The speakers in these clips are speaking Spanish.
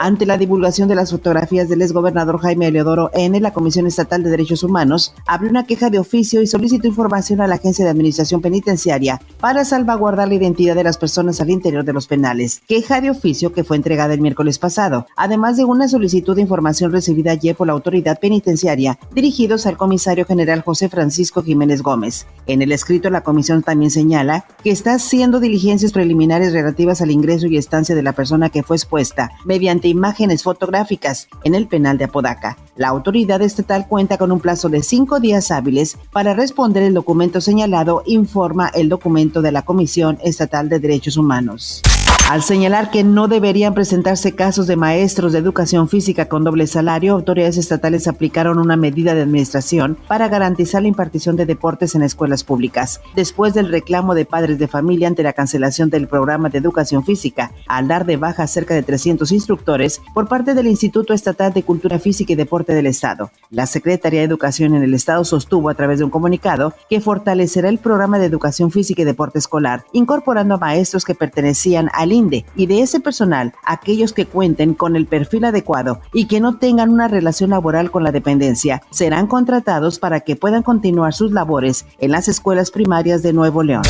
ante la divulgación de las fotografías del exgobernador Jaime Leodoro N., la Comisión Estatal de Derechos Humanos abrió una queja de oficio y solicitó información a la Agencia de Administración Penitenciaria para salvaguardar la identidad de las personas al interior de los penales. Queja de oficio que fue entregada el miércoles pasado, además de una solicitud de información recibida ayer por la autoridad penitenciaria, dirigidos al comisario general José Francisco Jiménez Gómez. En el escrito, la comisión también señala que está haciendo diligencias preliminares relativas al ingreso y estancia de la persona que fue expuesta mediante imágenes fotográficas en el penal de Apodaca. La autoridad estatal cuenta con un plazo de cinco días hábiles para responder el documento señalado, informa el documento de la Comisión Estatal de Derechos Humanos al señalar que no deberían presentarse casos de maestros de educación física con doble salario, autoridades estatales aplicaron una medida de administración para garantizar la impartición de deportes en escuelas públicas. Después del reclamo de padres de familia ante la cancelación del programa de educación física, al dar de baja cerca de 300 instructores por parte del Instituto Estatal de Cultura Física y Deporte del Estado, la Secretaría de Educación en el Estado sostuvo a través de un comunicado que fortalecerá el programa de educación física y deporte escolar, incorporando a maestros que pertenecían al y de ese personal aquellos que cuenten con el perfil adecuado y que no tengan una relación laboral con la dependencia serán contratados para que puedan continuar sus labores en las escuelas primarias de Nuevo León.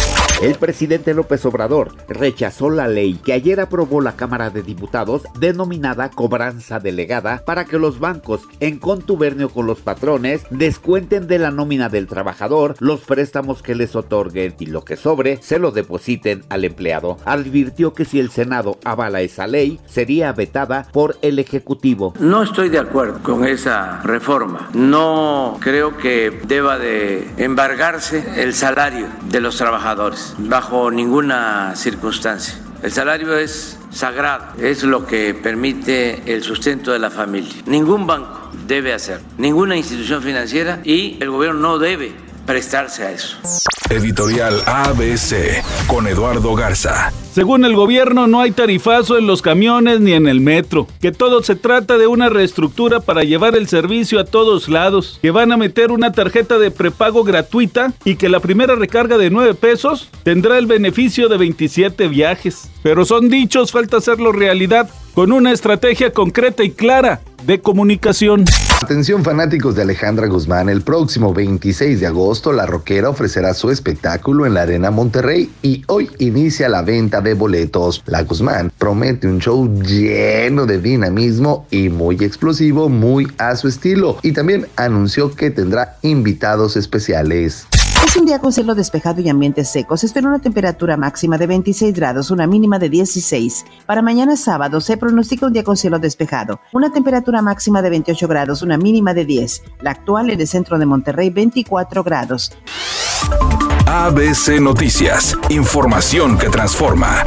El presidente López Obrador rechazó la ley que ayer aprobó la Cámara de Diputados denominada cobranza delegada para que los bancos, en contubernio con los patrones, descuenten de la nómina del trabajador los préstamos que les otorguen y lo que sobre se lo depositen al empleado. Advirtió que si el Senado avala esa ley, sería vetada por el Ejecutivo. No estoy de acuerdo con esa reforma. No creo que deba de embargarse el salario de los trabajadores bajo ninguna circunstancia. El salario es sagrado, es lo que permite el sustento de la familia. Ningún banco debe hacer, ninguna institución financiera y el gobierno no debe prestarse a eso. Editorial ABC con Eduardo Garza. Según el gobierno, no hay tarifazo en los camiones ni en el metro, que todo se trata de una reestructura para llevar el servicio a todos lados, que van a meter una tarjeta de prepago gratuita y que la primera recarga de 9 pesos tendrá el beneficio de 27 viajes. Pero son dichos, falta hacerlo realidad con una estrategia concreta y clara de comunicación. Atención fanáticos de Alejandra Guzmán, el próximo 26 de agosto la rockera ofrecerá su espectáculo en la Arena Monterrey y hoy inicia la venta de boletos. La Guzmán promete un show lleno de dinamismo y muy explosivo, muy a su estilo y también anunció que tendrá invitados especiales. Es un día con cielo despejado y ambientes secos. espera una temperatura máxima de 26 grados, una mínima de 16. Para mañana sábado se pronostica un día con cielo despejado. Una temperatura máxima de 28 grados, una mínima de 10. La actual en el centro de Monterrey, 24 grados. ABC Noticias. Información que transforma.